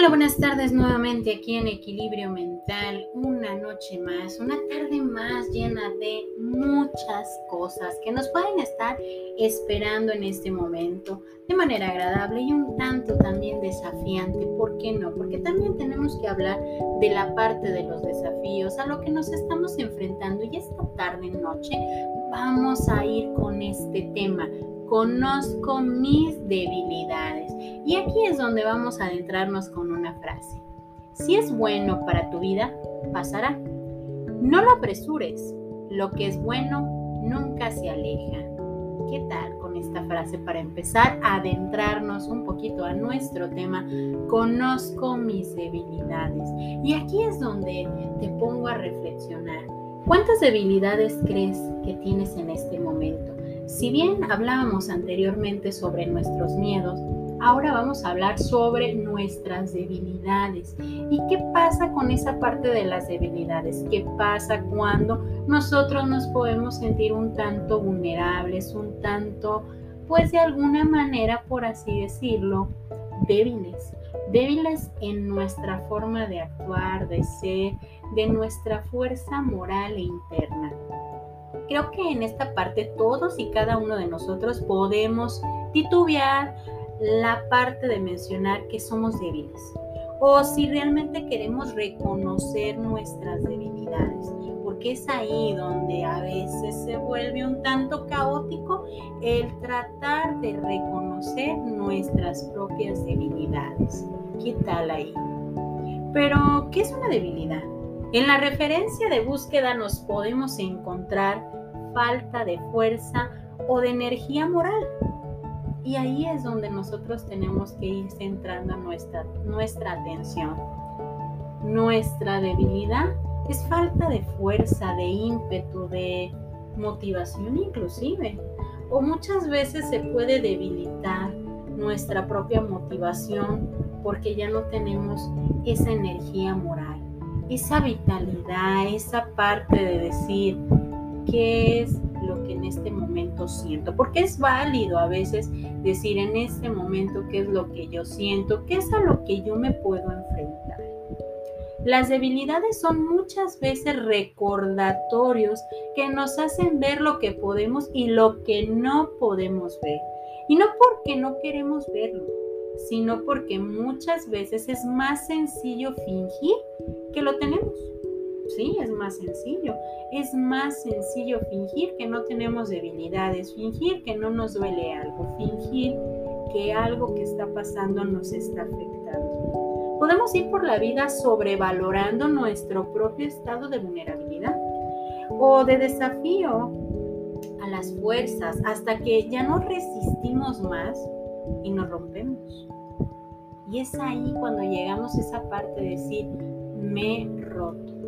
Hola, buenas tardes nuevamente aquí en Equilibrio Mental. Una noche más, una tarde más llena de muchas cosas que nos pueden estar esperando en este momento de manera agradable y un tanto también desafiante. ¿Por qué no? Porque también tenemos que hablar de la parte de los desafíos a lo que nos estamos enfrentando y esta tarde noche vamos a ir con este tema conozco mis debilidades. Y aquí es donde vamos a adentrarnos con una frase. Si es bueno para tu vida, pasará. No lo apresures. Lo que es bueno nunca se aleja. ¿Qué tal con esta frase para empezar a adentrarnos un poquito a nuestro tema? Conozco mis debilidades. Y aquí es donde te pongo a reflexionar. ¿Cuántas debilidades crees que tienes en este momento? Si bien hablábamos anteriormente sobre nuestros miedos, ahora vamos a hablar sobre nuestras debilidades. ¿Y qué pasa con esa parte de las debilidades? ¿Qué pasa cuando nosotros nos podemos sentir un tanto vulnerables, un tanto, pues de alguna manera, por así decirlo, débiles? Débiles en nuestra forma de actuar, de ser, de nuestra fuerza moral e interna creo que en esta parte todos y cada uno de nosotros podemos titubear la parte de mencionar que somos débiles o si realmente queremos reconocer nuestras debilidades, porque es ahí donde a veces se vuelve un tanto caótico el tratar de reconocer nuestras propias debilidades. ¿Qué tal ahí? Pero, ¿qué es una debilidad? En la referencia de búsqueda nos podemos encontrar falta de fuerza o de energía moral. Y ahí es donde nosotros tenemos que ir centrando nuestra, nuestra atención. Nuestra debilidad es falta de fuerza, de ímpetu, de motivación inclusive. O muchas veces se puede debilitar nuestra propia motivación porque ya no tenemos esa energía moral, esa vitalidad, esa parte de decir, qué es lo que en este momento siento, porque es válido a veces decir en este momento qué es lo que yo siento, qué es a lo que yo me puedo enfrentar. Las debilidades son muchas veces recordatorios que nos hacen ver lo que podemos y lo que no podemos ver. Y no porque no queremos verlo, sino porque muchas veces es más sencillo fingir que lo tenemos. Sí, es más sencillo. Es más sencillo fingir que no tenemos debilidades, fingir que no nos duele algo, fingir que algo que está pasando nos está afectando. Podemos ir por la vida sobrevalorando nuestro propio estado de vulnerabilidad o de desafío a las fuerzas hasta que ya no resistimos más y nos rompemos. Y es ahí cuando llegamos a esa parte de decir, me roto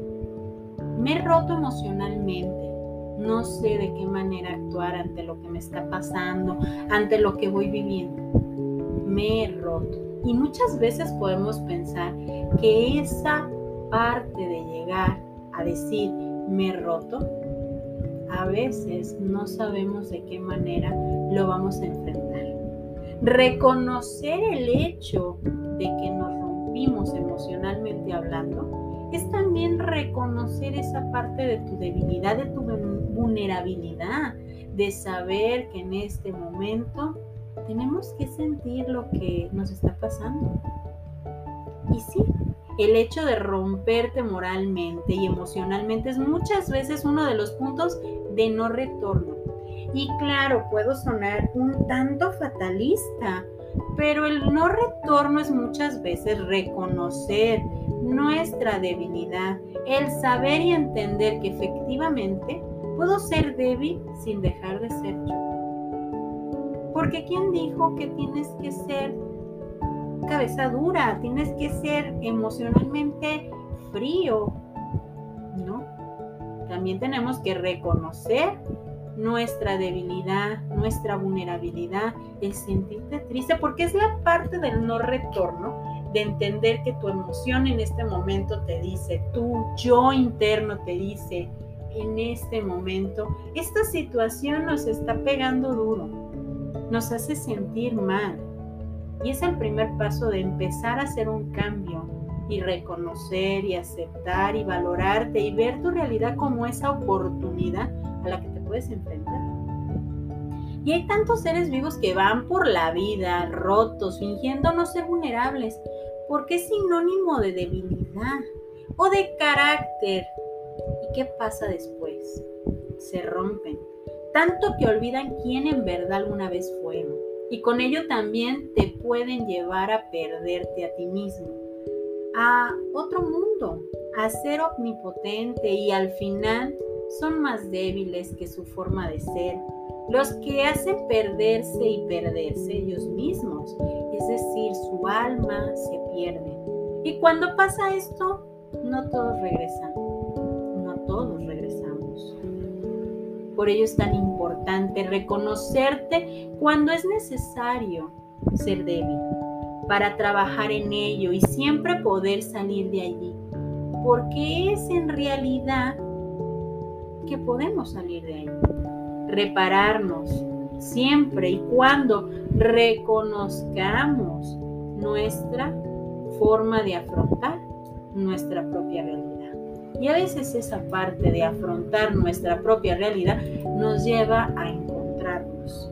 me he roto emocionalmente. No sé de qué manera actuar ante lo que me está pasando, ante lo que voy viviendo. Me he roto. Y muchas veces podemos pensar que esa parte de llegar a decir me he roto, a veces no sabemos de qué manera lo vamos a enfrentar. Reconocer el hecho de que nos rompimos emocionalmente hablando es también reconocer esa parte de tu debilidad, de tu vulnerabilidad, de saber que en este momento tenemos que sentir lo que nos está pasando. Y sí, el hecho de romperte moralmente y emocionalmente es muchas veces uno de los puntos de no retorno. Y claro, puedo sonar un tanto fatalista, pero el no retorno es muchas veces reconocer nuestra debilidad, el saber y entender que efectivamente puedo ser débil sin dejar de ser yo. Porque ¿quién dijo que tienes que ser cabeza dura? Tienes que ser emocionalmente frío. ¿No? También tenemos que reconocer nuestra debilidad, nuestra vulnerabilidad, el sentirte triste, porque es la parte del no retorno de entender que tu emoción en este momento te dice, tu yo interno te dice, en este momento, esta situación nos está pegando duro, nos hace sentir mal, Y es el primer paso de empezar a hacer un cambio y reconocer y aceptar y valorarte y ver tu realidad como esa oportunidad a la que te puedes enfrentar. Y hay tantos seres vivos que van por la vida rotos, fingiendo no ser vulnerables, porque es sinónimo de debilidad o de carácter. ¿Y qué pasa después? Se rompen, tanto que olvidan quién en verdad alguna vez fueron. Y con ello también te pueden llevar a perderte a ti mismo, a otro mundo, a ser omnipotente y al final son más débiles que su forma de ser, los que hacen perderse y perderse ellos mismos, es decir, su alma se pierde. Y cuando pasa esto, no todos regresan, no todos regresamos. Por ello es tan importante reconocerte cuando es necesario ser débil, para trabajar en ello y siempre poder salir de allí, porque es en realidad que podemos salir de allí repararnos siempre y cuando reconozcamos nuestra forma de afrontar nuestra propia realidad. Y a veces esa parte de afrontar nuestra propia realidad nos lleva a encontrarnos.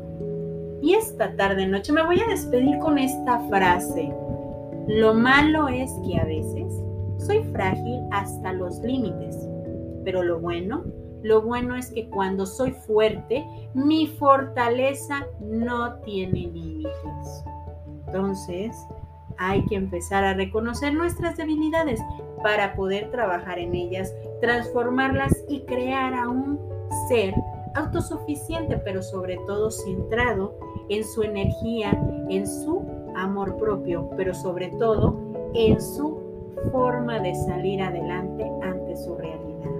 Y esta tarde noche me voy a despedir con esta frase. Lo malo es que a veces soy frágil hasta los límites, pero lo bueno lo bueno es que cuando soy fuerte, mi fortaleza no tiene límites. Entonces, hay que empezar a reconocer nuestras debilidades para poder trabajar en ellas, transformarlas y crear a un ser autosuficiente, pero sobre todo centrado en su energía, en su amor propio, pero sobre todo en su forma de salir adelante ante su realidad.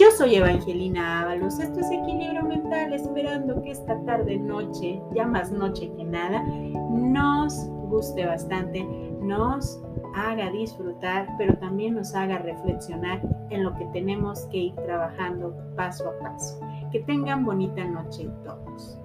Yo soy Evangelina Ábalos, esto es Equilibrio Mental, esperando que esta tarde, noche, ya más noche que nada, nos guste bastante, nos haga disfrutar, pero también nos haga reflexionar en lo que tenemos que ir trabajando paso a paso. Que tengan bonita noche todos.